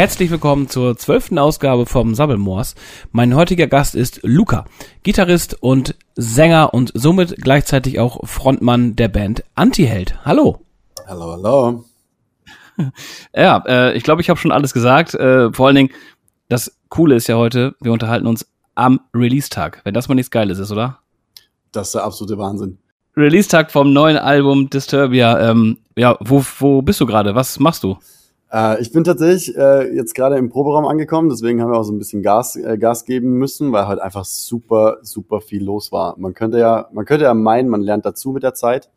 Herzlich willkommen zur zwölften Ausgabe vom Sabbelmoors. Mein heutiger Gast ist Luca, Gitarrist und Sänger und somit gleichzeitig auch Frontmann der Band Antiheld. Hallo. Hallo, hallo. Ja, äh, ich glaube, ich habe schon alles gesagt. Äh, vor allen Dingen, das Coole ist ja heute, wir unterhalten uns am Release-Tag. Wenn das mal nichts Geiles ist, oder? Das ist der absolute Wahnsinn. Release-Tag vom neuen Album Disturbia. Ähm, ja, wo, wo bist du gerade? Was machst du? Äh, ich bin tatsächlich äh, jetzt gerade im Proberaum angekommen, deswegen haben wir auch so ein bisschen Gas, äh, Gas geben müssen, weil halt einfach super, super viel los war. Man könnte ja, man könnte ja meinen, man lernt dazu mit der Zeit.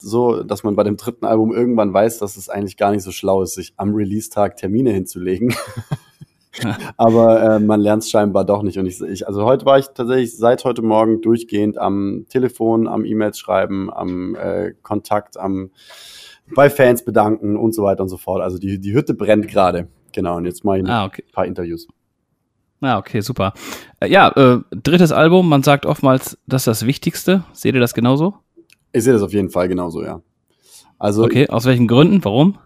So, dass man bei dem dritten Album irgendwann weiß, dass es eigentlich gar nicht so schlau ist, sich am Release-Tag Termine hinzulegen. Aber äh, man lernt es scheinbar doch nicht. Und ich, ich, also heute war ich tatsächlich seit heute Morgen durchgehend am Telefon, am E-Mails schreiben, am äh, Kontakt, am bei Fans bedanken und so weiter und so fort. Also die, die Hütte brennt gerade. Genau, und jetzt mache ich ah, okay. ein paar Interviews. Ah, okay, super. Äh, ja, äh, drittes Album, man sagt oftmals, das ist das Wichtigste. Seht ihr das genauso? Ich sehe das auf jeden Fall genauso, ja. Also, okay, aus welchen Gründen? Warum?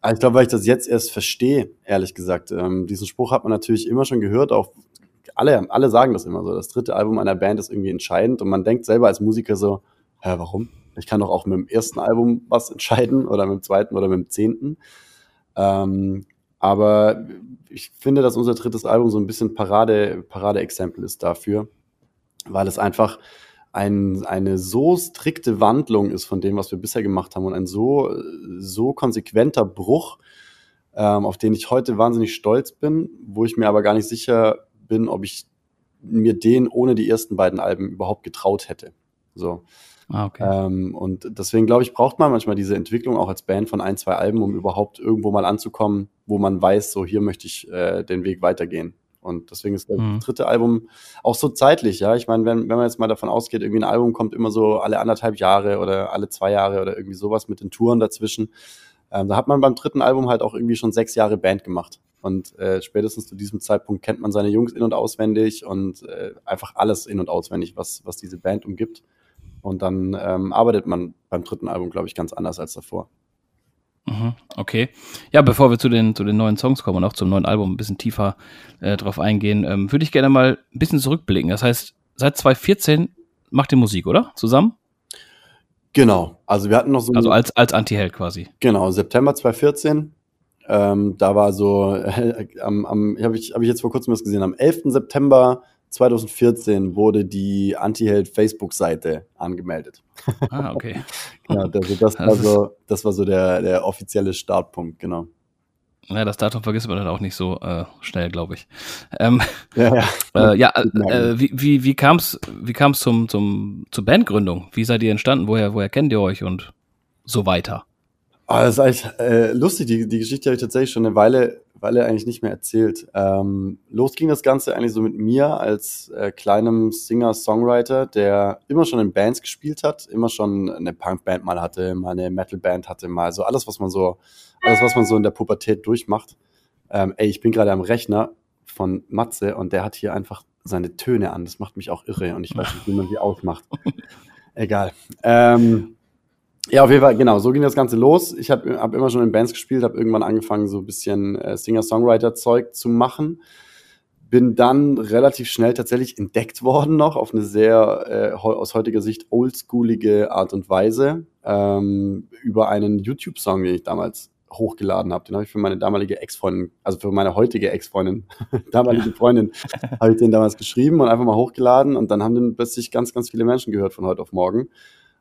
Also ich glaube, weil ich das jetzt erst verstehe, ehrlich gesagt. Ähm, diesen Spruch hat man natürlich immer schon gehört, auch alle, alle sagen das immer so. Das dritte Album einer Band ist irgendwie entscheidend und man denkt selber als Musiker so, hä, warum? Ich kann doch auch mit dem ersten Album was entscheiden oder mit dem zweiten oder mit dem zehnten. Ähm, aber ich finde, dass unser drittes Album so ein bisschen Parade, Parade-Exempel ist dafür, weil es einfach ein, eine so strikte Wandlung ist von dem, was wir bisher gemacht haben und ein so, so konsequenter Bruch, ähm, auf den ich heute wahnsinnig stolz bin, wo ich mir aber gar nicht sicher bin, ob ich mir den ohne die ersten beiden Alben überhaupt getraut hätte. So. Ah, okay. Ähm, und deswegen glaube ich, braucht man manchmal diese Entwicklung auch als Band von ein, zwei Alben, um überhaupt irgendwo mal anzukommen, wo man weiß, so hier möchte ich äh, den Weg weitergehen. Und deswegen ist das mhm. dritte Album auch so zeitlich, ja. Ich meine, wenn, wenn man jetzt mal davon ausgeht, irgendwie ein Album kommt immer so alle anderthalb Jahre oder alle zwei Jahre oder irgendwie sowas mit den Touren dazwischen. Ähm, da hat man beim dritten Album halt auch irgendwie schon sechs Jahre Band gemacht. Und äh, spätestens zu diesem Zeitpunkt kennt man seine Jungs in- und auswendig und äh, einfach alles in- und auswendig, was, was diese Band umgibt. Und dann ähm, arbeitet man beim dritten Album, glaube ich, ganz anders als davor. Mhm, okay. Ja, bevor wir zu den, zu den neuen Songs kommen und auch zum neuen Album ein bisschen tiefer äh, drauf eingehen, ähm, würde ich gerne mal ein bisschen zurückblicken. Das heißt, seit 2014 macht ihr Musik, oder? Zusammen? Genau. Also wir hatten noch so. Also als, als Anti-Held quasi. Genau, September 2014. Ähm, da war so, äh, am, am habe ich, hab ich jetzt vor kurzem was gesehen, am 11. September 2014 wurde die Anti-Held Facebook-Seite angemeldet. Ah, okay. genau, also das, war so, das war so der, der offizielle Startpunkt, genau. Ja, das Datum vergisst man dann auch nicht so äh, schnell, glaube ich. Ähm, ja, ja. Äh, ja äh, wie, wie, wie kam es wie kam's zum, zum, zur Bandgründung? Wie seid ihr entstanden? Woher, woher kennt ihr euch und so weiter? Ah, das ist eigentlich äh, lustig. Die, die Geschichte habe ich tatsächlich schon eine Weile weil er eigentlich nicht mehr erzählt. Ähm, los ging das Ganze eigentlich so mit mir als äh, kleinem Singer-Songwriter, der immer schon in Bands gespielt hat, immer schon eine Punkband mal hatte, mal eine Metalband hatte, mal so alles, was man so, alles, was man so in der Pubertät durchmacht. Ähm, ey, ich bin gerade am Rechner von Matze und der hat hier einfach seine Töne an. Das macht mich auch irre und ich weiß nicht, wie man die ausmacht. Egal. Ähm, ja, auf jeden Fall, genau, so ging das Ganze los. Ich habe hab immer schon in Bands gespielt, habe irgendwann angefangen, so ein bisschen äh, Singer-Songwriter-Zeug zu machen. Bin dann relativ schnell tatsächlich entdeckt worden noch auf eine sehr, äh, aus heutiger Sicht, oldschoolige Art und Weise ähm, über einen YouTube-Song, den ich damals hochgeladen habe. Den habe ich für meine damalige Ex-Freundin, also für meine heutige Ex-Freundin, damalige Freundin, habe ich den damals geschrieben und einfach mal hochgeladen und dann haben den plötzlich ganz, ganz viele Menschen gehört von heute auf morgen.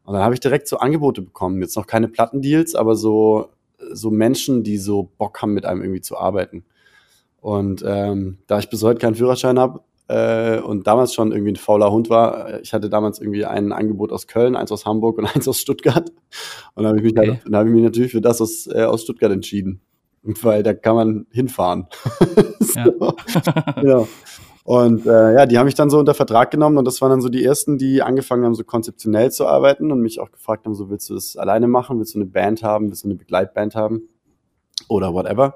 Und dann habe ich direkt so Angebote bekommen. Jetzt noch keine Plattendeals, aber so, so Menschen, die so Bock haben, mit einem irgendwie zu arbeiten. Und ähm, da ich bis heute keinen Führerschein habe äh, und damals schon irgendwie ein fauler Hund war, äh, ich hatte damals irgendwie ein Angebot aus Köln, eins aus Hamburg und eins aus Stuttgart. Und dann habe ich, mich okay. halt, dann hab ich mich natürlich für das aus, äh, aus Stuttgart entschieden. Weil da kann man hinfahren. so. ja. genau. Und äh, ja, die haben mich dann so unter Vertrag genommen und das waren dann so die ersten, die angefangen haben, so konzeptionell zu arbeiten und mich auch gefragt haben, so willst du das alleine machen, willst du eine Band haben, willst du eine Begleitband haben? Oder whatever.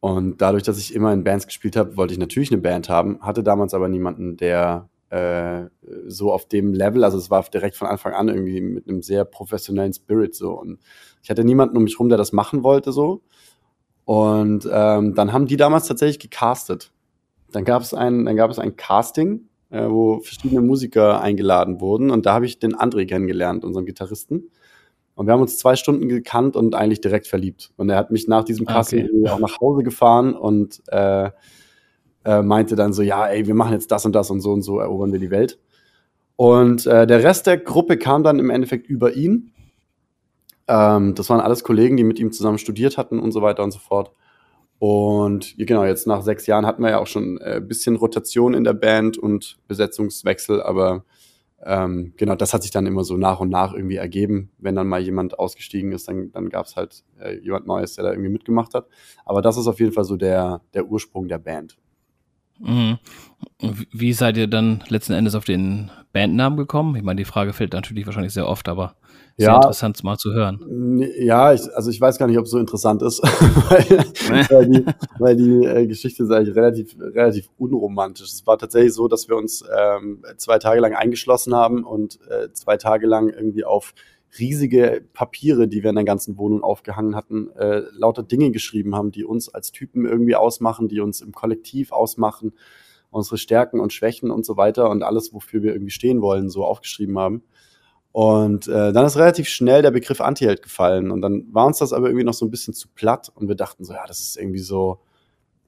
Und dadurch, dass ich immer in Bands gespielt habe, wollte ich natürlich eine Band haben, hatte damals aber niemanden, der äh, so auf dem Level, also es war direkt von Anfang an irgendwie mit einem sehr professionellen Spirit so. Und ich hatte niemanden um mich rum, der das machen wollte so. Und ähm, dann haben die damals tatsächlich gecastet. Dann gab es ein, dann gab es ein Casting, äh, wo verschiedene Musiker eingeladen wurden. Und da habe ich den André kennengelernt, unseren Gitarristen. Und wir haben uns zwei Stunden gekannt und eigentlich direkt verliebt. Und er hat mich nach diesem ah, Casting okay. auch nach Hause gefahren und äh, äh, meinte dann so, ja, ey, wir machen jetzt das und das und so und so erobern wir die Welt. Und äh, der Rest der Gruppe kam dann im Endeffekt über ihn. Ähm, das waren alles Kollegen, die mit ihm zusammen studiert hatten und so weiter und so fort. Und genau, jetzt nach sechs Jahren hatten wir ja auch schon ein äh, bisschen Rotation in der Band und Besetzungswechsel, aber ähm, genau, das hat sich dann immer so nach und nach irgendwie ergeben. Wenn dann mal jemand ausgestiegen ist, dann, dann gab es halt äh, jemand Neues, der da irgendwie mitgemacht hat. Aber das ist auf jeden Fall so der, der Ursprung der Band. Mhm. Wie seid ihr dann letzten Endes auf den Bandnamen gekommen? Ich meine, die Frage fällt natürlich wahrscheinlich sehr oft, aber sehr ja, interessant mal zu hören. Ja, ich, also ich weiß gar nicht, ob es so interessant ist, weil, weil, die, weil die äh, Geschichte ist eigentlich relativ, relativ unromantisch. Es war tatsächlich so, dass wir uns ähm, zwei Tage lang eingeschlossen haben und äh, zwei Tage lang irgendwie auf riesige Papiere, die wir in der ganzen Wohnung aufgehangen hatten, äh, lauter Dinge geschrieben haben, die uns als Typen irgendwie ausmachen, die uns im Kollektiv ausmachen, unsere Stärken und Schwächen und so weiter und alles, wofür wir irgendwie stehen wollen, so aufgeschrieben haben. Und äh, dann ist relativ schnell der Begriff Antiheld gefallen. Und dann war uns das aber irgendwie noch so ein bisschen zu platt. Und wir dachten so, ja, das ist irgendwie so,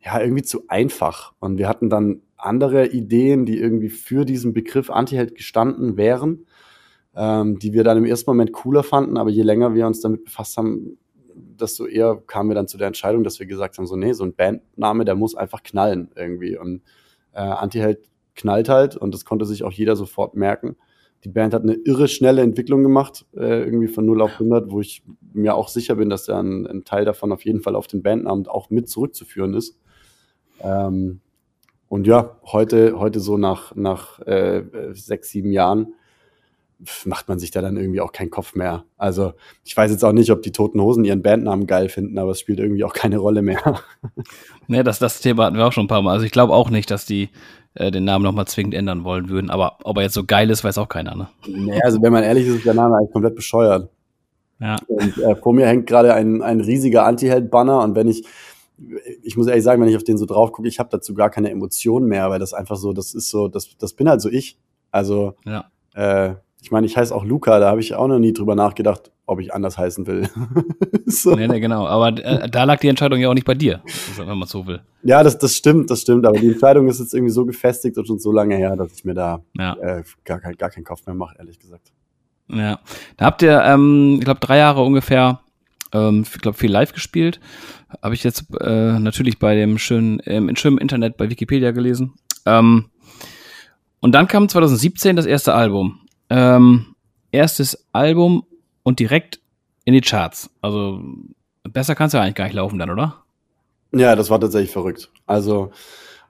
ja, irgendwie zu einfach. Und wir hatten dann andere Ideen, die irgendwie für diesen Begriff Antiheld gestanden wären, ähm, die wir dann im ersten Moment cooler fanden. Aber je länger wir uns damit befasst haben, desto eher kamen wir dann zu der Entscheidung, dass wir gesagt haben, so, nee, so ein Bandname, der muss einfach knallen irgendwie. Und äh, Antiheld knallt halt und das konnte sich auch jeder sofort merken die Band hat eine irre schnelle Entwicklung gemacht, äh, irgendwie von 0 auf 100, wo ich mir auch sicher bin, dass da ein, ein, Teil davon auf jeden Fall auf den Bandnamen auch mit zurückzuführen ist. Ähm, und ja, heute, heute so nach, nach äh, sechs, sieben Jahren macht man sich da dann irgendwie auch keinen Kopf mehr. Also ich weiß jetzt auch nicht, ob die Toten Hosen ihren Bandnamen geil finden, aber es spielt irgendwie auch keine Rolle mehr. nee, das, das Thema hatten wir auch schon ein paar Mal. Also ich glaube auch nicht, dass die äh, den Namen nochmal zwingend ändern wollen würden. Aber ob er jetzt so geil ist, weiß auch keiner, ne? Nee, also wenn man ehrlich ist, ist der Name eigentlich komplett bescheuert. Ja. Und äh, vor mir hängt gerade ein, ein riesiger Anti-Held-Banner und wenn ich, ich muss ehrlich sagen, wenn ich auf den so drauf gucke, ich habe dazu gar keine Emotionen mehr, weil das einfach so, das ist so, das, das bin halt so ich. Also ja. äh, ich meine, ich heiße auch Luca, da habe ich auch noch nie drüber nachgedacht, ob ich anders heißen will. so. Nee, nee, genau. Aber äh, da lag die Entscheidung ja auch nicht bei dir, wenn man so will. Ja, das, das stimmt, das stimmt. Aber die Entscheidung ist jetzt irgendwie so gefestigt und schon so lange her, dass ich mir da ja. äh, gar, kein, gar keinen Kopf mehr mache, ehrlich gesagt. Ja. Da habt ihr, ähm, ich glaube, drei Jahre ungefähr, ähm, ich glaube, viel live gespielt. Habe ich jetzt äh, natürlich bei dem schönen, ähm, schönen Internet bei Wikipedia gelesen. Ähm, und dann kam 2017 das erste Album. Ähm, erstes Album und direkt in die Charts. Also besser kann es ja eigentlich gar nicht laufen dann, oder? Ja, das war tatsächlich verrückt. Also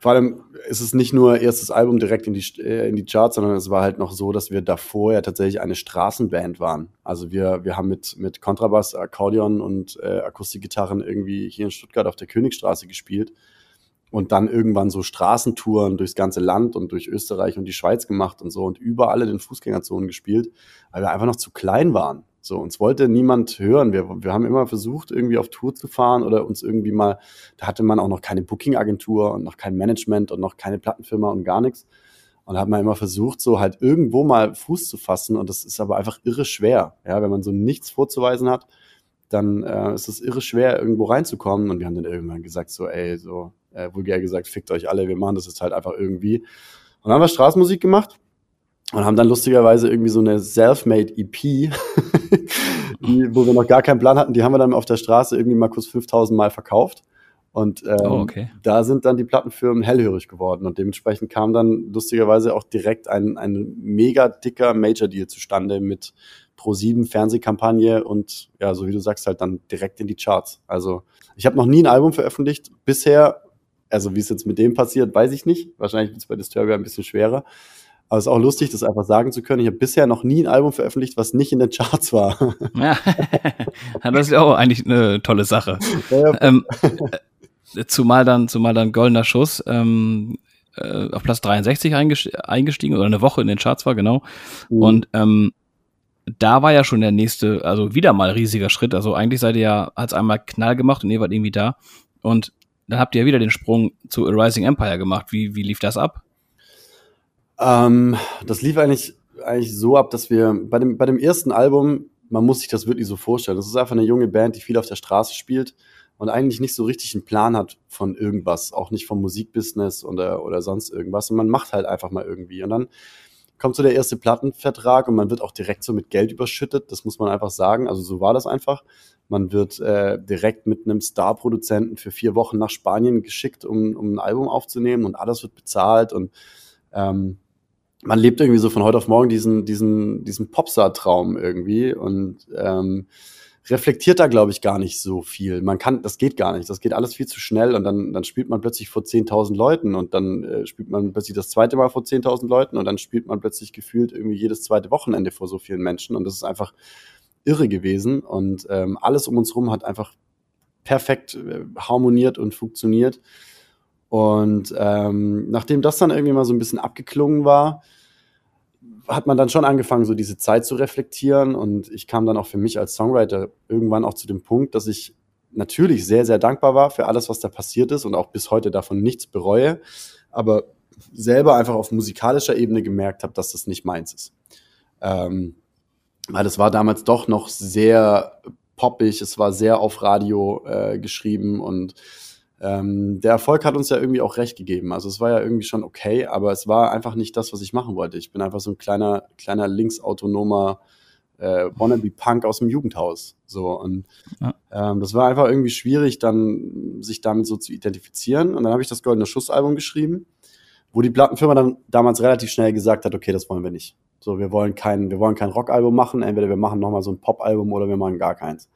vor allem ist es nicht nur erstes Album direkt in die, äh, in die Charts, sondern es war halt noch so, dass wir davor ja tatsächlich eine Straßenband waren. Also wir, wir haben mit, mit Kontrabass, Akkordeon und äh, Akustikgitarren irgendwie hier in Stuttgart auf der Königstraße gespielt und dann irgendwann so Straßentouren durchs ganze Land und durch Österreich und die Schweiz gemacht und so und überall in den Fußgängerzonen gespielt, weil wir einfach noch zu klein waren. So, uns wollte niemand hören. Wir, wir haben immer versucht, irgendwie auf Tour zu fahren oder uns irgendwie mal, da hatte man auch noch keine Booking-Agentur und noch kein Management und noch keine Plattenfirma und gar nichts. Und da hat man immer versucht, so halt irgendwo mal Fuß zu fassen. Und das ist aber einfach irre schwer. Ja, wenn man so nichts vorzuweisen hat, dann äh, ist es irre schwer, irgendwo reinzukommen. Und wir haben dann irgendwann gesagt, so, ey, so, äh, vulgär gesagt, fickt euch alle, wir machen das jetzt halt einfach irgendwie. Und dann haben wir Straßenmusik gemacht und haben dann lustigerweise irgendwie so eine Selfmade EP, die, wo wir noch gar keinen Plan hatten, die haben wir dann auf der Straße irgendwie mal kurz 5000 Mal verkauft. Und ähm, oh, okay. da sind dann die Plattenfirmen hellhörig geworden und dementsprechend kam dann lustigerweise auch direkt ein, ein mega dicker Major-Deal zustande mit Pro7 Fernsehkampagne und ja, so wie du sagst, halt dann direkt in die Charts. Also ich habe noch nie ein Album veröffentlicht. Bisher also wie es jetzt mit dem passiert, weiß ich nicht. Wahrscheinlich wird es bei Disturbia ein bisschen schwerer. Aber es ist auch lustig, das einfach sagen zu können. Ich habe bisher noch nie ein Album veröffentlicht, was nicht in den Charts war. Ja, das ist ja auch eigentlich eine tolle Sache. Ja, ähm, äh, zumal dann, zumal dann Goldener Schuss ähm, äh, auf Platz 63 eingestiegen oder eine Woche in den Charts war, genau. Mhm. Und ähm, da war ja schon der nächste, also wieder mal riesiger Schritt. Also eigentlich seid ihr ja, hat's einmal Knall gemacht und ihr wart irgendwie da. und dann habt ihr ja wieder den Sprung zu A Rising Empire gemacht. Wie, wie lief das ab? Ähm, das lief eigentlich, eigentlich so ab, dass wir bei dem, bei dem ersten Album, man muss sich das wirklich so vorstellen, das ist einfach eine junge Band, die viel auf der Straße spielt und eigentlich nicht so richtig einen Plan hat von irgendwas, auch nicht vom Musikbusiness oder, oder sonst irgendwas. Und man macht halt einfach mal irgendwie. Und dann kommt so der erste Plattenvertrag und man wird auch direkt so mit Geld überschüttet. Das muss man einfach sagen. Also so war das einfach. Man wird äh, direkt mit einem Star-Produzenten für vier Wochen nach Spanien geschickt, um, um ein Album aufzunehmen und alles wird bezahlt und ähm, man lebt irgendwie so von heute auf morgen diesen, diesen, diesen Popstar-Traum irgendwie und ähm, reflektiert da, glaube ich, gar nicht so viel. Man kann, das geht gar nicht. Das geht alles viel zu schnell und dann, dann spielt man plötzlich vor 10.000 Leuten und dann äh, spielt man plötzlich das zweite Mal vor 10.000 Leuten und dann spielt man plötzlich gefühlt irgendwie jedes zweite Wochenende vor so vielen Menschen und das ist einfach irre gewesen und ähm, alles um uns rum hat einfach perfekt äh, harmoniert und funktioniert. Und ähm, nachdem das dann irgendwie mal so ein bisschen abgeklungen war, hat man dann schon angefangen, so diese Zeit zu reflektieren. Und ich kam dann auch für mich als Songwriter irgendwann auch zu dem Punkt, dass ich natürlich sehr, sehr dankbar war für alles, was da passiert ist und auch bis heute davon nichts bereue. Aber selber einfach auf musikalischer Ebene gemerkt habe, dass das nicht meins ist. Ähm, weil es war damals doch noch sehr poppig, es war sehr auf Radio äh, geschrieben und ähm, der Erfolg hat uns ja irgendwie auch recht gegeben. Also es war ja irgendwie schon okay, aber es war einfach nicht das, was ich machen wollte. Ich bin einfach so ein kleiner, kleiner linksautonomer äh, Wannabe-Punk aus dem Jugendhaus. So und ja. ähm, das war einfach irgendwie schwierig, dann sich damit so zu identifizieren. Und dann habe ich das Goldene Schuss-Album geschrieben, wo die Plattenfirma dann damals relativ schnell gesagt hat, okay, das wollen wir nicht. So, wir wollen kein, wir wollen kein Rockalbum machen. Entweder wir machen nochmal so ein Pop-Album oder wir machen gar keins.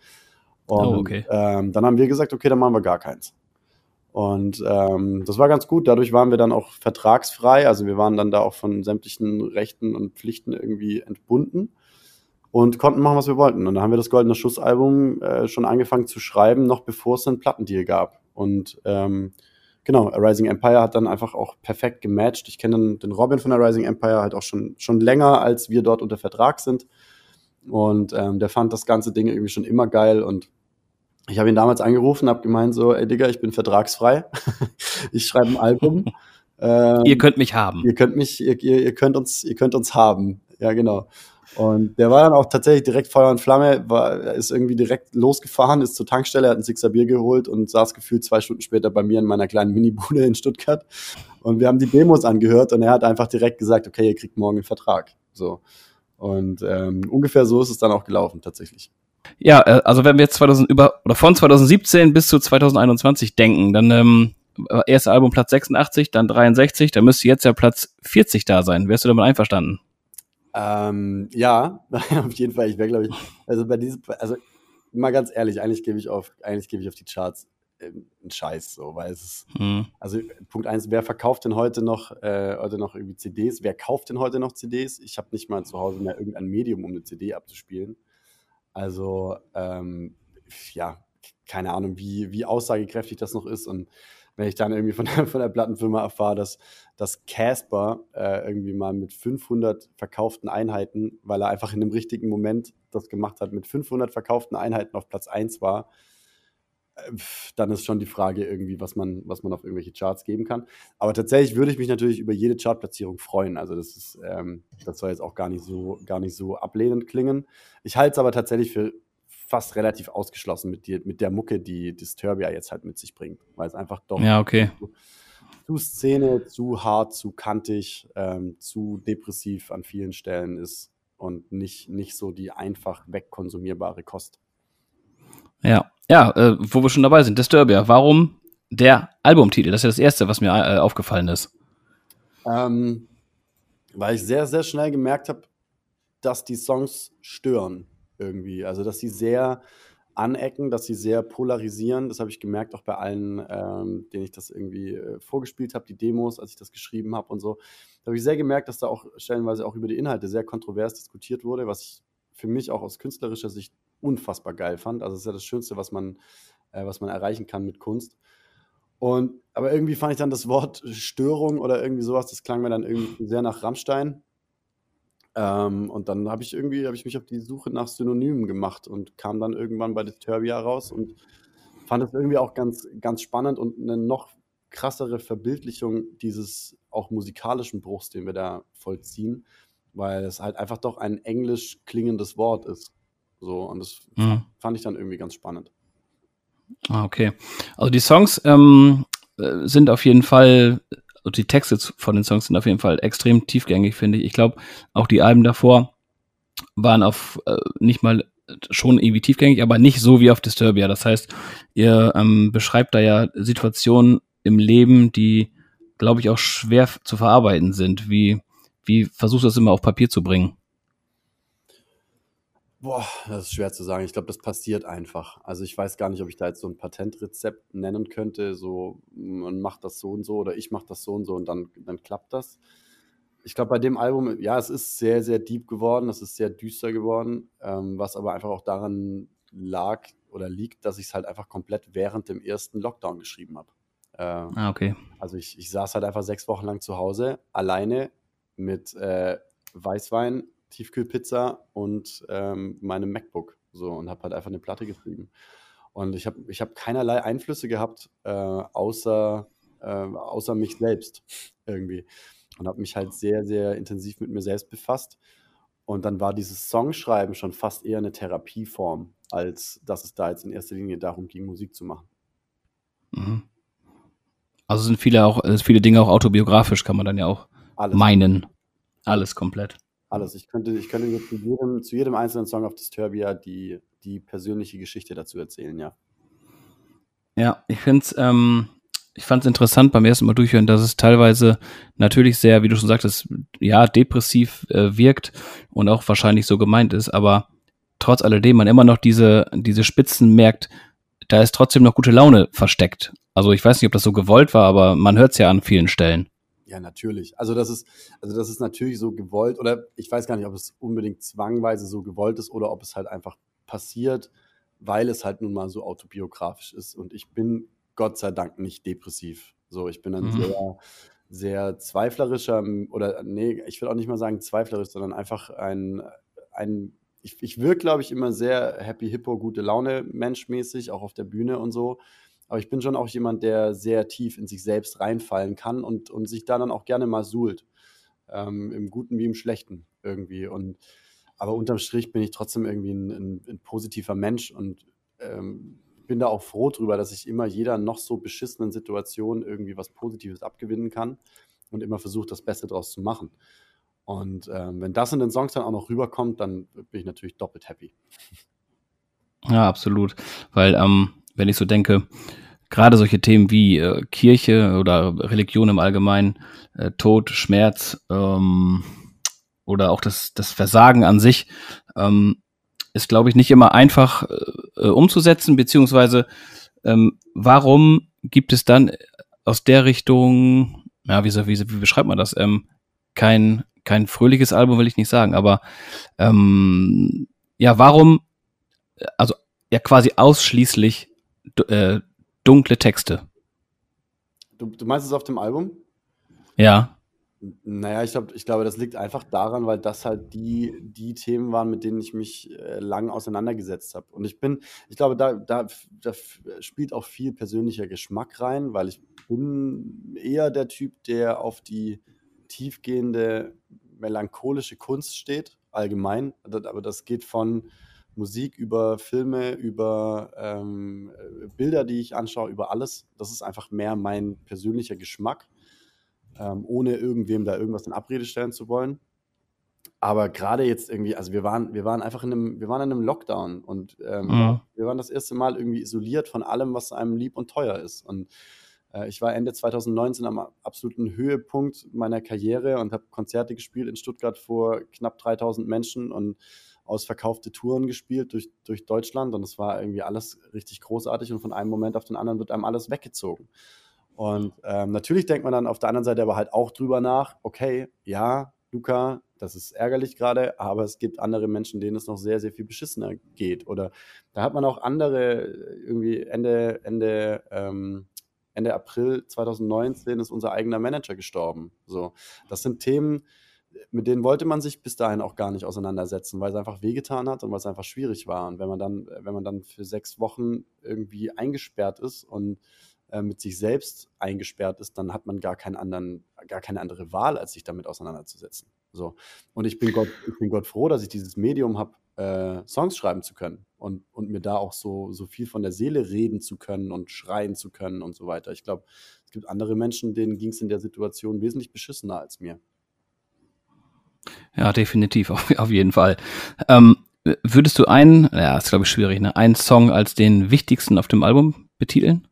Und, oh, okay. ähm, dann haben wir gesagt, okay, dann machen wir gar keins. Und ähm, das war ganz gut. Dadurch waren wir dann auch vertragsfrei. Also wir waren dann da auch von sämtlichen Rechten und Pflichten irgendwie entbunden und konnten machen, was wir wollten. Und dann haben wir das Goldene Schussalbum äh, schon angefangen zu schreiben, noch bevor es einen Plattendeal gab. Und ähm, genau, A Rising Empire hat dann einfach auch perfekt gematcht. Ich kenne den Robin von A Rising Empire halt auch schon, schon länger, als wir dort unter Vertrag sind. Und ähm, der fand das ganze Ding irgendwie schon immer geil und ich habe ihn damals angerufen, habe gemeint so, ey Digga, ich bin vertragsfrei. ich schreibe ein Album. Ähm, ihr könnt mich haben. Ihr könnt mich, ihr, ihr, könnt uns, ihr könnt uns haben. Ja, genau. Und der war dann auch tatsächlich direkt Feuer und Flamme, war, ist irgendwie direkt losgefahren, ist zur Tankstelle, hat ein Sixer Bier geholt und saß gefühlt zwei Stunden später bei mir in meiner kleinen Minibude in Stuttgart. Und wir haben die Demos angehört und er hat einfach direkt gesagt, okay, ihr kriegt morgen einen Vertrag. So. Und ähm, ungefähr so ist es dann auch gelaufen, tatsächlich. Ja, äh, also wenn wir jetzt 2000 über oder von 2017 bis zu 2021 denken, dann ähm, erste Album Platz 86, dann 63, dann müsste jetzt ja Platz 40 da sein. Wärst du damit einverstanden? Ähm, ja, auf jeden Fall. Ich wäre, glaube ich, also bei diesem, also mal ganz ehrlich, eigentlich gebe ich auf, eigentlich gebe ich auf die Charts äh, einen Scheiß so, weil es ist, hm. also Punkt eins, wer verkauft denn heute noch, äh, heute noch irgendwie CDs? Wer kauft denn heute noch CDs? Ich habe nicht mal zu Hause mehr irgendein Medium, um eine CD abzuspielen. Also, ähm, ja, keine Ahnung, wie, wie aussagekräftig das noch ist. Und wenn ich dann irgendwie von der, von der Plattenfirma erfahre, dass, dass Casper äh, irgendwie mal mit 500 verkauften Einheiten, weil er einfach in dem richtigen Moment das gemacht hat, mit 500 verkauften Einheiten auf Platz 1 war, dann ist schon die Frage irgendwie, was man, was man auf irgendwelche Charts geben kann. Aber tatsächlich würde ich mich natürlich über jede Chartplatzierung freuen. Also das ist, ähm, das soll jetzt auch gar nicht so, gar nicht so ablehnend klingen. Ich halte es aber tatsächlich für fast relativ ausgeschlossen mit, die, mit der Mucke, die Disturbia jetzt halt mit sich bringt. Weil es einfach doch ja, okay. zu, zu Szene, zu hart, zu kantig, ähm, zu depressiv an vielen Stellen ist und nicht, nicht so die einfach wegkonsumierbare Kost. Ja, ja, äh, wo wir schon dabei sind, Disturbia. Warum der Albumtitel? Das ist ja das Erste, was mir äh, aufgefallen ist. Ähm, weil ich sehr, sehr schnell gemerkt habe, dass die Songs stören irgendwie. Also, dass sie sehr anecken, dass sie sehr polarisieren. Das habe ich gemerkt auch bei allen, ähm, denen ich das irgendwie äh, vorgespielt habe, die Demos, als ich das geschrieben habe und so. Da habe ich sehr gemerkt, dass da auch stellenweise auch über die Inhalte sehr kontrovers diskutiert wurde, was ich für mich auch aus künstlerischer Sicht unfassbar geil fand. Also es ist ja das Schönste, was man, äh, was man erreichen kann mit Kunst. Und, aber irgendwie fand ich dann das Wort Störung oder irgendwie sowas, das klang mir dann irgendwie sehr nach Rammstein. Ähm, und dann habe ich irgendwie, habe ich mich auf die Suche nach Synonymen gemacht und kam dann irgendwann bei Disturbia raus und fand es irgendwie auch ganz, ganz spannend und eine noch krassere Verbildlichung dieses auch musikalischen Bruchs, den wir da vollziehen, weil es halt einfach doch ein englisch klingendes Wort ist. So, und das mhm. fand ich dann irgendwie ganz spannend. Ah, okay. Also die Songs ähm, äh, sind auf jeden Fall, also die Texte von den Songs sind auf jeden Fall extrem tiefgängig, finde ich. Ich glaube, auch die Alben davor waren auf äh, nicht mal schon irgendwie tiefgängig, aber nicht so wie auf Disturbia. Das heißt, ihr ähm, beschreibt da ja Situationen im Leben, die, glaube ich, auch schwer zu verarbeiten sind. Wie, wie versuchst du das immer auf Papier zu bringen? Boah, das ist schwer zu sagen. Ich glaube, das passiert einfach. Also ich weiß gar nicht, ob ich da jetzt so ein Patentrezept nennen könnte. So, man macht das so und so oder ich mache das so und so und dann, dann klappt das. Ich glaube, bei dem Album, ja, es ist sehr, sehr deep geworden, es ist sehr düster geworden, ähm, was aber einfach auch daran lag oder liegt, dass ich es halt einfach komplett während dem ersten Lockdown geschrieben habe. Äh, ah, okay. Also ich, ich saß halt einfach sechs Wochen lang zu Hause, alleine mit äh, Weißwein, Tiefkühlpizza und ähm, meinem MacBook. So und habe halt einfach eine Platte geschrieben. Und ich habe ich hab keinerlei Einflüsse gehabt, äh, außer, äh, außer mich selbst irgendwie. Und habe mich halt sehr, sehr intensiv mit mir selbst befasst. Und dann war dieses Songschreiben schon fast eher eine Therapieform, als dass es da jetzt in erster Linie darum ging, Musik zu machen. Mhm. Also sind viele auch, viele Dinge auch autobiografisch, kann man dann ja auch Alles. meinen. Alles komplett. Alles. Ich könnte, ich könnte zu jedem, zu jedem einzelnen Song auf Disturbia die, die persönliche Geschichte dazu erzählen, ja. Ja, ich finde es, ähm, ich fand es interessant beim ersten Mal durchhören, dass es teilweise natürlich sehr, wie du schon sagtest, ja, depressiv äh, wirkt und auch wahrscheinlich so gemeint ist, aber trotz alledem man immer noch diese, diese Spitzen merkt, da ist trotzdem noch gute Laune versteckt. Also ich weiß nicht, ob das so gewollt war, aber man hört es ja an vielen Stellen. Ja, natürlich. Also das ist, also das ist natürlich so gewollt, oder ich weiß gar nicht, ob es unbedingt zwangweise so gewollt ist oder ob es halt einfach passiert, weil es halt nun mal so autobiografisch ist. Und ich bin Gott sei Dank nicht depressiv. So, ich bin ein mhm. sehr, sehr zweiflerischer, oder nee, ich will auch nicht mal sagen zweiflerisch, sondern einfach ein, ein ich, ich wirke, glaube ich, immer sehr happy, hippo, gute Laune, menschmäßig, auch auf der Bühne und so. Aber ich bin schon auch jemand, der sehr tief in sich selbst reinfallen kann und, und sich da dann auch gerne mal suhlt. Ähm, Im Guten wie im Schlechten irgendwie. Und, aber unterm Strich bin ich trotzdem irgendwie ein, ein, ein positiver Mensch und ähm, bin da auch froh drüber, dass ich immer jeder noch so beschissenen Situation irgendwie was Positives abgewinnen kann und immer versuche, das Beste daraus zu machen. Und ähm, wenn das in den Songs dann auch noch rüberkommt, dann bin ich natürlich doppelt happy. Ja, absolut. Weil, ähm, wenn ich so denke, gerade solche Themen wie äh, Kirche oder Religion im Allgemeinen, äh, Tod, Schmerz ähm, oder auch das, das Versagen an sich, ähm, ist, glaube ich, nicht immer einfach äh, umzusetzen, beziehungsweise ähm, warum gibt es dann aus der Richtung, ja, wie, wie, wie beschreibt man das, ähm, kein, kein fröhliches Album, will ich nicht sagen, aber ähm, ja, warum, also ja quasi ausschließlich äh, dunkle Texte. Du, du meinst es auf dem Album? Ja. Naja, ich, glaub, ich glaube, das liegt einfach daran, weil das halt die, die Themen waren, mit denen ich mich äh, lang auseinandergesetzt habe. Und ich bin, ich glaube, da, da, da spielt auch viel persönlicher Geschmack rein, weil ich bin eher der Typ, der auf die tiefgehende melancholische Kunst steht, allgemein. Aber das geht von Musik, über Filme, über ähm, Bilder, die ich anschaue, über alles. Das ist einfach mehr mein persönlicher Geschmack, ähm, ohne irgendwem da irgendwas in Abrede stellen zu wollen. Aber gerade jetzt irgendwie, also wir waren, wir waren einfach in einem, wir waren in einem Lockdown und ähm, mhm. wir waren das erste Mal irgendwie isoliert von allem, was einem lieb und teuer ist. Und äh, ich war Ende 2019 am absoluten Höhepunkt meiner Karriere und habe Konzerte gespielt in Stuttgart vor knapp 3000 Menschen und ausverkaufte Touren gespielt durch, durch Deutschland und es war irgendwie alles richtig großartig und von einem Moment auf den anderen wird einem alles weggezogen. Und ähm, natürlich denkt man dann auf der anderen Seite aber halt auch drüber nach, okay, ja, Luca, das ist ärgerlich gerade, aber es gibt andere Menschen, denen es noch sehr, sehr viel beschissener geht. Oder da hat man auch andere, irgendwie Ende, Ende, ähm, Ende April 2019 ist unser eigener Manager gestorben. So, das sind Themen, mit denen wollte man sich bis dahin auch gar nicht auseinandersetzen, weil es einfach wehgetan hat und weil es einfach schwierig war. Und wenn man dann, wenn man dann für sechs Wochen irgendwie eingesperrt ist und äh, mit sich selbst eingesperrt ist, dann hat man gar keinen anderen, gar keine andere Wahl, als sich damit auseinanderzusetzen. So. Und ich bin Gott, ich bin Gott froh, dass ich dieses Medium habe, äh, Songs schreiben zu können und, und mir da auch so, so viel von der Seele reden zu können und schreien zu können und so weiter. Ich glaube, es gibt andere Menschen, denen ging es in der Situation wesentlich beschissener als mir. Ja, definitiv, auf, auf jeden Fall. Ähm, würdest du einen, ja, ist glaube ich schwierig, ne, einen Song als den wichtigsten auf dem Album betiteln?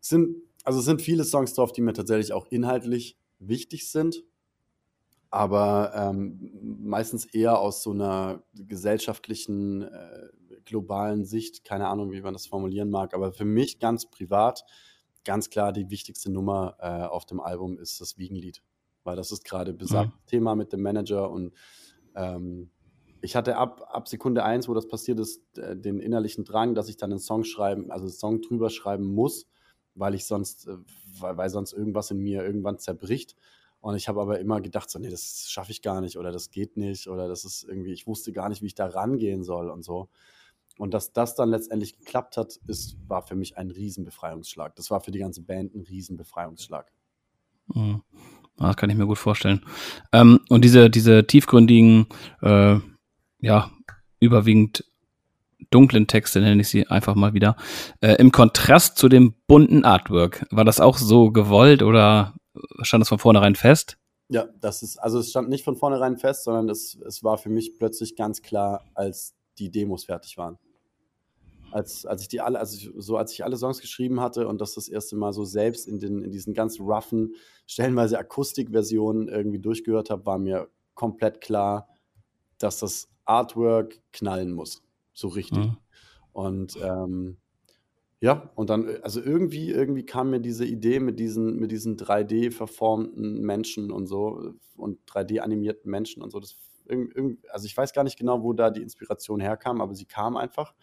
Sind, also es sind viele Songs drauf, die mir tatsächlich auch inhaltlich wichtig sind, aber ähm, meistens eher aus so einer gesellschaftlichen, äh, globalen Sicht, keine Ahnung, wie man das formulieren mag, aber für mich ganz privat, ganz klar die wichtigste Nummer äh, auf dem Album ist das Wiegenlied weil das ist gerade besagtes mhm. Thema mit dem Manager und ähm, ich hatte ab, ab Sekunde eins, wo das passiert ist, äh, den innerlichen Drang, dass ich dann einen Song schreiben, also einen Song drüber schreiben muss, weil ich sonst, äh, weil, weil sonst irgendwas in mir irgendwann zerbricht. Und ich habe aber immer gedacht, so, nee, das schaffe ich gar nicht oder das geht nicht oder das ist irgendwie, ich wusste gar nicht, wie ich da rangehen soll und so. Und dass das dann letztendlich geklappt hat, ist, war für mich ein Riesenbefreiungsschlag. Das war für die ganze Band ein Riesenbefreiungsschlag. Mhm. Das kann ich mir gut vorstellen. Ähm, und diese, diese tiefgründigen, äh, ja, überwiegend dunklen Texte, nenne ich sie einfach mal wieder, äh, im Kontrast zu dem bunten Artwork. War das auch so gewollt oder stand das von vornherein fest? Ja, das ist, also es stand nicht von vornherein fest, sondern es, es war für mich plötzlich ganz klar, als die Demos fertig waren als, als ich die alle, also so als ich alle Songs geschrieben hatte und das das erste Mal so selbst in, den, in diesen ganz roughen, stellenweise Akustikversionen irgendwie durchgehört habe, war mir komplett klar, dass das Artwork knallen muss. So richtig. Mhm. Und ähm, ja, und dann, also irgendwie, irgendwie kam mir diese Idee mit diesen, mit diesen 3D-verformten Menschen und so und 3D-animierten Menschen und so. Das, also ich weiß gar nicht genau, wo da die Inspiration herkam, aber sie kam einfach.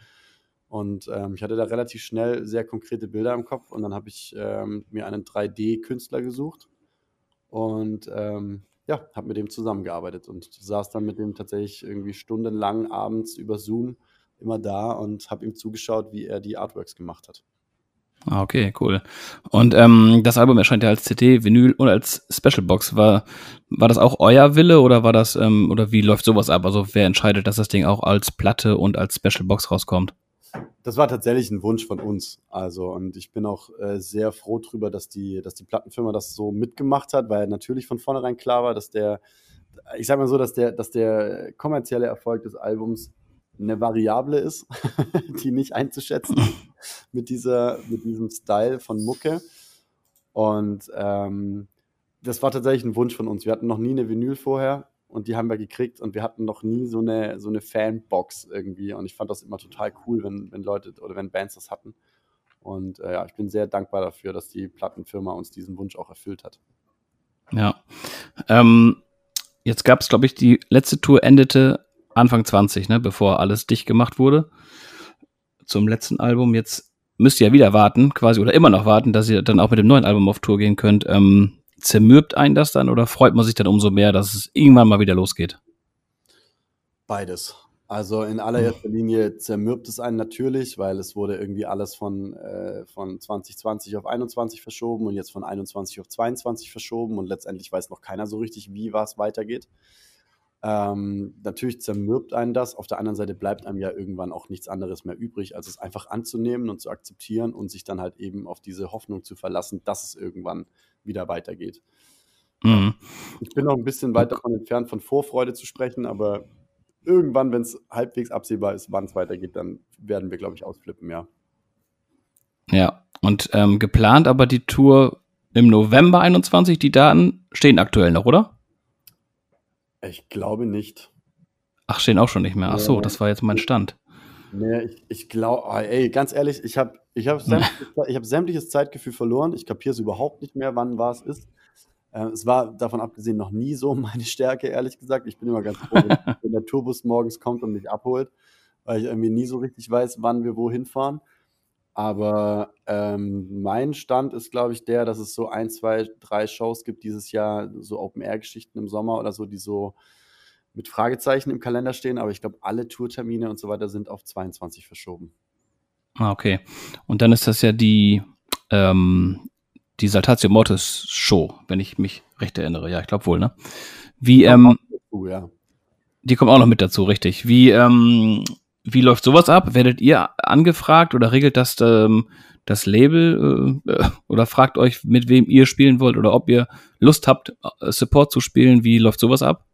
Und ähm, ich hatte da relativ schnell sehr konkrete Bilder im Kopf und dann habe ich ähm, mir einen 3D-Künstler gesucht und ähm, ja, habe mit dem zusammengearbeitet und saß dann mit dem tatsächlich irgendwie stundenlang abends über Zoom immer da und habe ihm zugeschaut, wie er die Artworks gemacht hat. Ah, okay, cool. Und ähm, das Album erscheint ja als CD, Vinyl und als Specialbox. War, war das auch euer Wille oder war das, ähm, oder wie läuft sowas ab? Also wer entscheidet, dass das Ding auch als Platte und als Specialbox rauskommt? Das war tatsächlich ein Wunsch von uns. Also, und ich bin auch äh, sehr froh drüber, dass die, dass die Plattenfirma das so mitgemacht hat, weil natürlich von vornherein klar war, dass der, ich sag mal so, dass der, dass der kommerzielle Erfolg des Albums eine Variable ist, die nicht einzuschätzen mit dieser, mit diesem Style von Mucke. Und ähm, das war tatsächlich ein Wunsch von uns. Wir hatten noch nie eine Vinyl vorher und die haben wir gekriegt und wir hatten noch nie so eine, so eine Fanbox irgendwie und ich fand das immer total cool, wenn, wenn Leute oder wenn Bands das hatten. Und äh, ja, ich bin sehr dankbar dafür, dass die Plattenfirma uns diesen Wunsch auch erfüllt hat. Ja. Ähm, jetzt gab es, glaube ich, die letzte Tour endete Anfang 20, ne, bevor alles dicht gemacht wurde. Zum letzten Album. Jetzt müsst ihr ja wieder warten, quasi, oder immer noch warten, dass ihr dann auch mit dem neuen Album auf Tour gehen könnt. Ähm, zermürbt einen das dann oder freut man sich dann umso mehr, dass es irgendwann mal wieder losgeht? Beides. Also in allererster Linie zermürbt es einen natürlich, weil es wurde irgendwie alles von, äh, von 2020 auf 21 verschoben und jetzt von 21 auf 22 verschoben und letztendlich weiß noch keiner so richtig, wie was weitergeht. Ähm, natürlich zermürbt einen das. Auf der anderen Seite bleibt einem ja irgendwann auch nichts anderes mehr übrig, als es einfach anzunehmen und zu akzeptieren und sich dann halt eben auf diese Hoffnung zu verlassen, dass es irgendwann wieder weitergeht. Mhm. Ich bin noch ein bisschen weit davon entfernt, von Vorfreude zu sprechen, aber irgendwann, wenn es halbwegs absehbar ist, wann es weitergeht, dann werden wir, glaube ich, ausflippen, ja. Ja, und ähm, geplant aber die Tour im November 21, die Daten stehen aktuell noch, oder? Ich glaube nicht. Ach, stehen auch schon nicht mehr. Ach so, das war jetzt mein Stand. Nee, ich, ich glaube, ah, ey, ganz ehrlich, ich habe ich hab sämtliches, hab sämtliches Zeitgefühl verloren. Ich kapiere es überhaupt nicht mehr, wann was ist. Äh, es war davon abgesehen noch nie so meine Stärke, ehrlich gesagt. Ich bin immer ganz froh, wenn, wenn der Tourbus morgens kommt und mich abholt, weil ich irgendwie nie so richtig weiß, wann wir wohin fahren. Aber ähm, mein Stand ist, glaube ich, der, dass es so ein, zwei, drei Shows gibt dieses Jahr, so Open-Air-Geschichten im Sommer oder so, die so mit Fragezeichen im Kalender stehen. Aber ich glaube, alle Tourtermine und so weiter sind auf 22 verschoben. Ah, okay. Und dann ist das ja die, ähm, die Saltatio Mortis Show, wenn ich mich recht erinnere. Ja, ich glaube wohl, ne? Wie, ähm, dazu, ja. Die kommt auch noch mit dazu, richtig. Wie, ähm, wie läuft sowas ab? Werdet ihr angefragt oder regelt das ähm, das Label äh, äh, oder fragt euch, mit wem ihr spielen wollt oder ob ihr Lust habt, äh, Support zu spielen? Wie läuft sowas ab?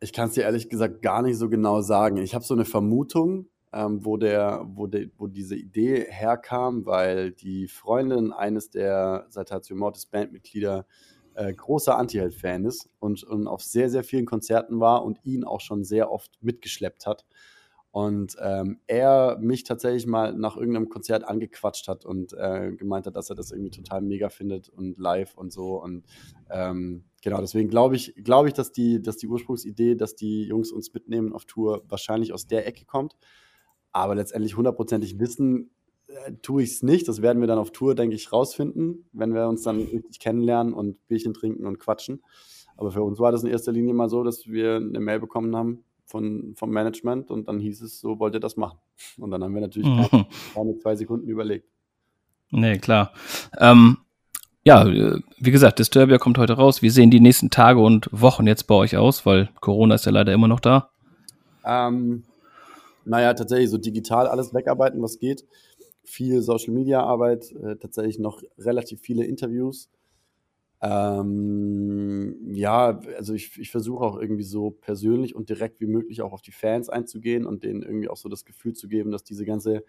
Ich kann es dir ehrlich gesagt gar nicht so genau sagen. Ich habe so eine Vermutung, ähm, wo, der, wo, de, wo diese Idee herkam, weil die Freundin eines der Saltatio Mortis Bandmitglieder äh, großer Anti-Held-Fan ist und, und auf sehr, sehr vielen Konzerten war und ihn auch schon sehr oft mitgeschleppt hat. Und ähm, er mich tatsächlich mal nach irgendeinem Konzert angequatscht hat und äh, gemeint hat, dass er das irgendwie total mega findet und live und so. Und ähm, genau, deswegen glaube ich, glaube ich, dass die, dass die Ursprungsidee, dass die Jungs uns mitnehmen auf Tour, wahrscheinlich aus der Ecke kommt. Aber letztendlich hundertprozentig wissen äh, tue ich es nicht. Das werden wir dann auf Tour, denke ich, rausfinden, wenn wir uns dann richtig kennenlernen und Bierchen trinken und quatschen. Aber für uns war das in erster Linie mal so, dass wir eine Mail bekommen haben von, vom Management und dann hieß es, so wollt ihr das machen. Und dann haben wir natürlich mhm. keine, keine zwei Sekunden überlegt. Nee, klar. Ähm, ja, wie gesagt, Disturbia kommt heute raus. Wie sehen die nächsten Tage und Wochen jetzt bei euch aus? Weil Corona ist ja leider immer noch da. Ähm, naja, tatsächlich so digital alles wegarbeiten, was geht viel Social Media Arbeit, äh, tatsächlich noch relativ viele Interviews. Ähm, ja, also ich, ich versuche auch irgendwie so persönlich und direkt wie möglich auch auf die Fans einzugehen und denen irgendwie auch so das Gefühl zu geben, dass diese ganze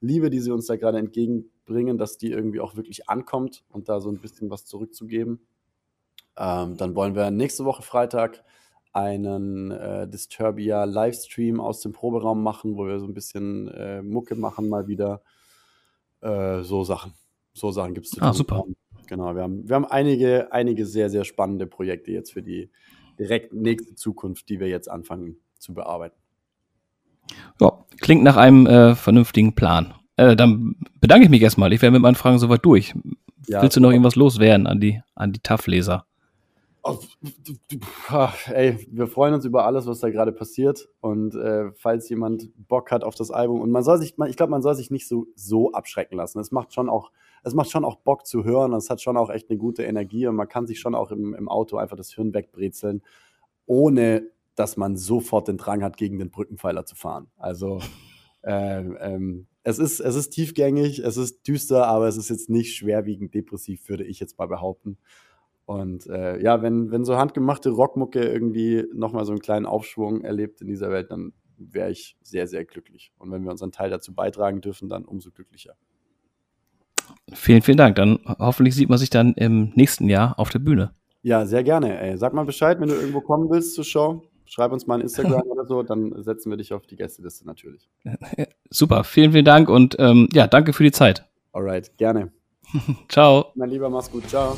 Liebe, die sie uns da gerade entgegenbringen, dass die irgendwie auch wirklich ankommt und da so ein bisschen was zurückzugeben. Ähm, dann wollen wir nächste Woche Freitag einen äh, Disturbia Livestream aus dem Proberaum machen, wo wir so ein bisschen äh, Mucke machen mal wieder. Äh, so Sachen. So Sachen gibt es. Ah, super. Genau, wir haben, wir haben einige, einige sehr, sehr spannende Projekte jetzt für die direkt nächste Zukunft, die wir jetzt anfangen zu bearbeiten. Ja, klingt nach einem äh, vernünftigen Plan. Äh, dann bedanke ich mich erstmal. Ich wäre mit meinen Fragen soweit durch. Ja, Willst du noch irgendwas loswerden an die, an die TAF-Leser? Ey, wir freuen uns über alles, was da gerade passiert. Und äh, falls jemand Bock hat auf das Album, und man soll sich, ich glaube, man soll sich nicht so, so abschrecken lassen. Es macht schon auch, es macht schon auch Bock zu hören. Es hat schon auch echt eine gute Energie und man kann sich schon auch im, im Auto einfach das Hirn wegbrezeln, ohne dass man sofort den Drang hat, gegen den Brückenpfeiler zu fahren. Also äh, ähm, es, ist, es ist tiefgängig, es ist düster, aber es ist jetzt nicht schwerwiegend depressiv, würde ich jetzt mal behaupten. Und äh, ja, wenn, wenn so handgemachte Rockmucke irgendwie nochmal so einen kleinen Aufschwung erlebt in dieser Welt, dann wäre ich sehr, sehr glücklich. Und wenn wir unseren Teil dazu beitragen dürfen, dann umso glücklicher. Vielen, vielen Dank. Dann hoffentlich sieht man sich dann im nächsten Jahr auf der Bühne. Ja, sehr gerne. Ey. Sag mal Bescheid, wenn du irgendwo kommen willst zur Show. Schreib uns mal ein Instagram oder so, dann setzen wir dich auf die Gästeliste natürlich. Super, vielen, vielen Dank und ähm, ja, danke für die Zeit. Alright, gerne. Ciao. Mein Lieber, mach's gut. Ciao.